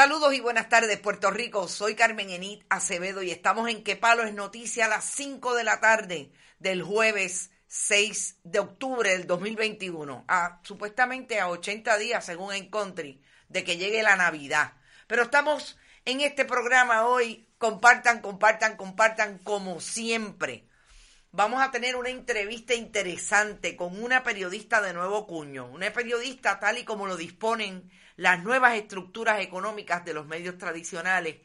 Saludos y buenas tardes, Puerto Rico. Soy Carmen Enit Acevedo y estamos en Que Palo es Noticia a las 5 de la tarde del jueves 6 de octubre del 2021. A, supuestamente a 80 días, según Encontri, de que llegue la Navidad. Pero estamos en este programa hoy. Compartan, compartan, compartan como siempre. Vamos a tener una entrevista interesante con una periodista de nuevo cuño, una periodista tal y como lo disponen las nuevas estructuras económicas de los medios tradicionales,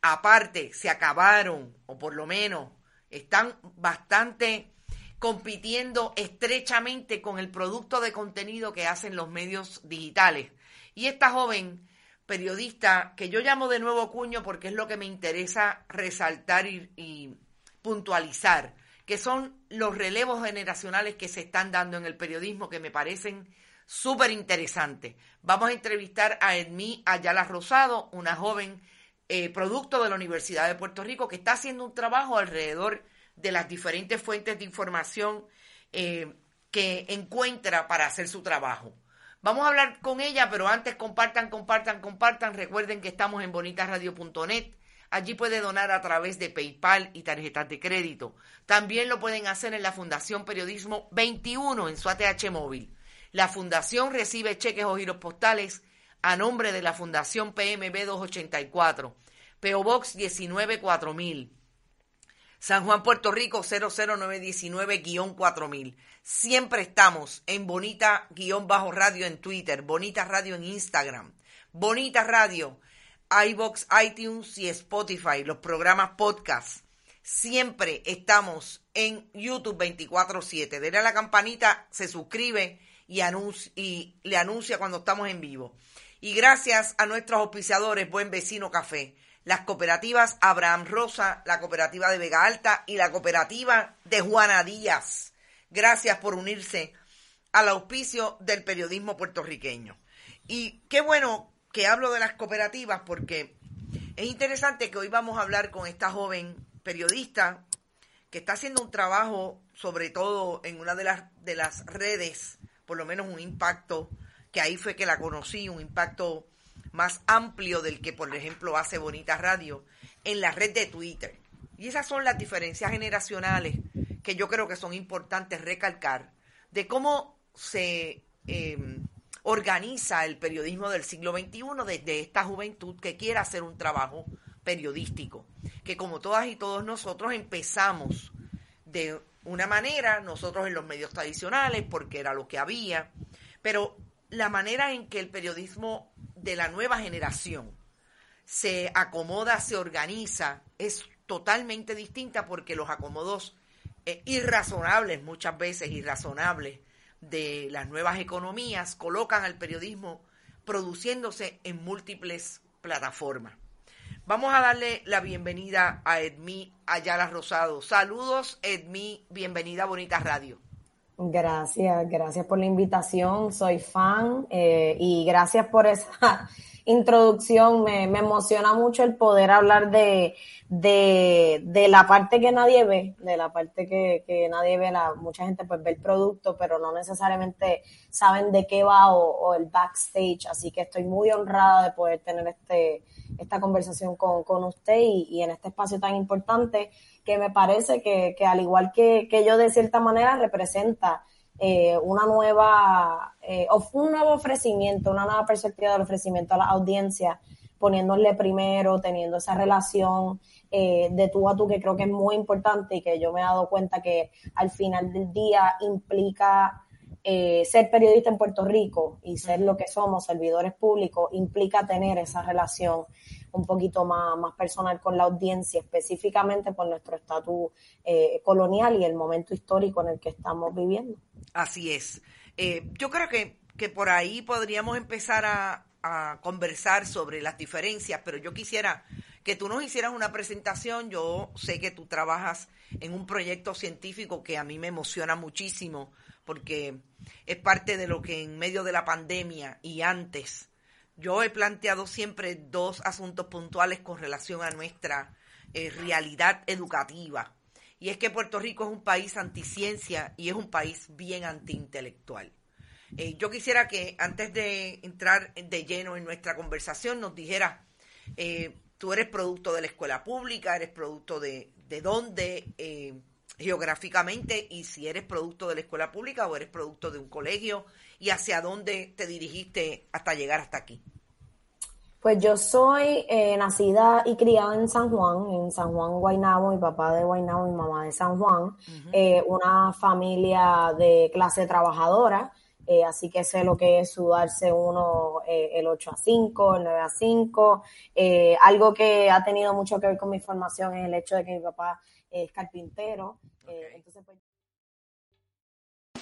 aparte, se acabaron, o por lo menos están bastante compitiendo estrechamente con el producto de contenido que hacen los medios digitales. Y esta joven periodista, que yo llamo de nuevo cuño porque es lo que me interesa resaltar y, puntualizar, que son los relevos generacionales que se están dando en el periodismo que me parecen súper interesante. Vamos a entrevistar a Edmí Ayala Rosado, una joven eh, producto de la Universidad de Puerto Rico que está haciendo un trabajo alrededor de las diferentes fuentes de información eh, que encuentra para hacer su trabajo. Vamos a hablar con ella, pero antes compartan, compartan, compartan. Recuerden que estamos en bonitasradio.net. Allí puede donar a través de PayPal y tarjetas de crédito. También lo pueden hacer en la Fundación Periodismo 21 en su ATH móvil. La Fundación recibe cheques o giros postales a nombre de la Fundación PMB 284, PO Box 194000, San Juan, Puerto Rico 00919-4000. Siempre estamos en Bonita-Radio en Twitter, Bonita Radio en Instagram, Bonita Radio, iBox, iTunes y Spotify, los programas podcast. Siempre estamos en YouTube 24/7. Dele a la campanita, se suscribe y, le anuncia cuando estamos en vivo. Y gracias a nuestros auspiciadores Buen Vecino Café, las cooperativas Abraham Rosa, la cooperativa de Vega Alta y la cooperativa de Juana Díaz. Gracias por unirse al auspicio del periodismo puertorriqueño. Y qué bueno que hablo de las cooperativas porque es interesante que hoy vamos a hablar con esta joven periodista que está haciendo un trabajo, sobre todo en una de las, de las redes por lo menos un impacto, que ahí fue que la conocí, un impacto más amplio del que, por ejemplo, hace Bonita Radio en la red de Twitter. Y esas son las diferencias generacionales que yo creo que son importantes recalcar de cómo se em, organiza el periodismo del siglo XXI desde esta juventud que quiere hacer un trabajo periodístico, que como todas y todos nosotros empezamos de una manera, nosotros en los medios tradicionales, porque era lo que había, pero la manera en que el periodismo de la nueva generación se acomoda, se organiza, es totalmente distinta porque los acomodos eh, irrazonables, muchas veces irrazonables, de las nuevas economías colocan al periodismo produciéndose en múltiples plataformas. Vamos a darle la bienvenida a Edmi Ayala Rosado. Saludos, Edmi, bienvenida a Bonita Radio. Gracias, gracias por la invitación, soy fan eh, y gracias por esa introducción. Me, emociona mucho el poder hablar de, de, la parte que nadie ve, de la parte que, nadie ve. La, mucha gente pues ve el producto, pero no necesariamente saben de qué va o el backstage. Así que estoy muy honrada de poder tener este esta conversación con, con usted y, en este espacio tan importante que me parece que, que al igual que, que, yo de cierta manera representa eh, una nueva, eh, un nuevo ofrecimiento, una nueva perspectiva del ofrecimiento a la audiencia, poniéndole primero, teniendo esa relación eh, de tú a tú que creo que es muy importante y que yo me he dado cuenta que al final del día implica eh, ser periodista en Puerto Rico y ser lo que somos, servidores públicos, implica tener esa relación un poquito más, más personal con la audiencia, específicamente por nuestro estatus eh, colonial y el momento histórico en el que estamos viviendo. Así es. Yo creo que, que por ahí podríamos empezar a, a conversar sobre las diferencias, pero yo quisiera que tú nos hicieras una presentación. Yo sé que tú trabajas en un proyecto científico que a mí me emociona muchísimo porque es parte de lo que en medio de la pandemia y antes yo he planteado siempre dos asuntos puntuales con relación a nuestra eh, realidad educativa. Y es que Puerto Rico es un país anticiencia y es un país bien antiintelectual. Eh, yo quisiera que antes de entrar de lleno en nuestra conversación nos dijera, eh, tú eres producto de la escuela pública, eres producto de, de dónde eh, geográficamente y si eres producto de la escuela pública o eres producto de un colegio y hacia dónde te dirigiste hasta llegar hasta aquí. Pues yo soy nacida y criada en San Juan, en San Juan, Guaynabo, mi papá de Guaynabo, mi mamá de San Juan, una familia de clase trabajadora, eh, así que sé lo que es sudarse uno eh, el 8 a 5, el 9 a 5. Eh, algo que ha tenido mucho que ver con mi formación es el hecho de que mi papá es carpintero. Entonces, pues...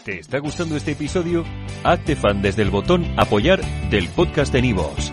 ¿Te está gustando este episodio? Hazte fan desde el botón apoyar del podcast de Nivos.